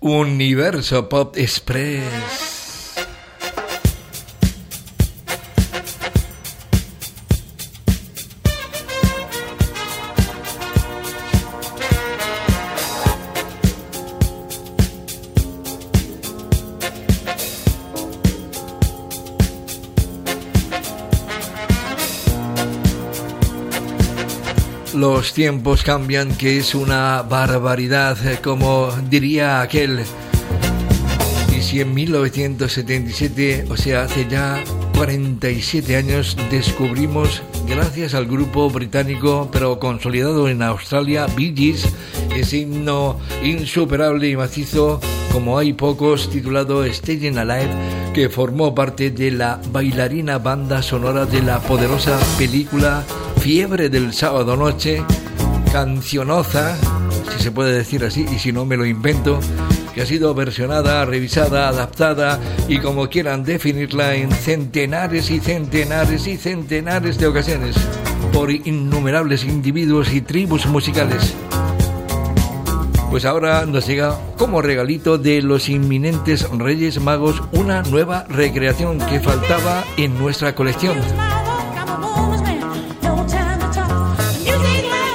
Universo Pop Express. Los tiempos cambian, que es una barbaridad, eh, como diría aquel. Y si en 1977, o sea, hace ya 47 años, descubrimos, gracias al grupo británico, pero consolidado en Australia, Bee Gees, ese himno insuperable y macizo, como hay pocos, titulado Staying Alive, que formó parte de la bailarina banda sonora de la poderosa película Fiebre del sábado noche, cancionoza, si se puede decir así, y si no me lo invento, que ha sido versionada, revisada, adaptada y como quieran definirla en centenares y centenares y centenares de ocasiones por innumerables individuos y tribus musicales. Pues ahora nos llega como regalito de los inminentes Reyes Magos una nueva recreación que faltaba en nuestra colección.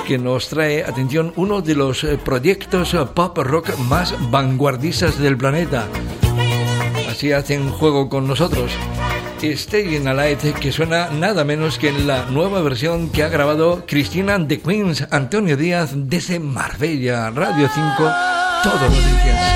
Que nos trae, atención, uno de los eh, proyectos eh, pop rock más vanguardistas del planeta. Así hacen juego con nosotros. Stay Alive, que suena nada menos que en la nueva versión que ha grabado Cristina de Queens, Antonio Díaz, desde Marbella, Radio 5, todos los días.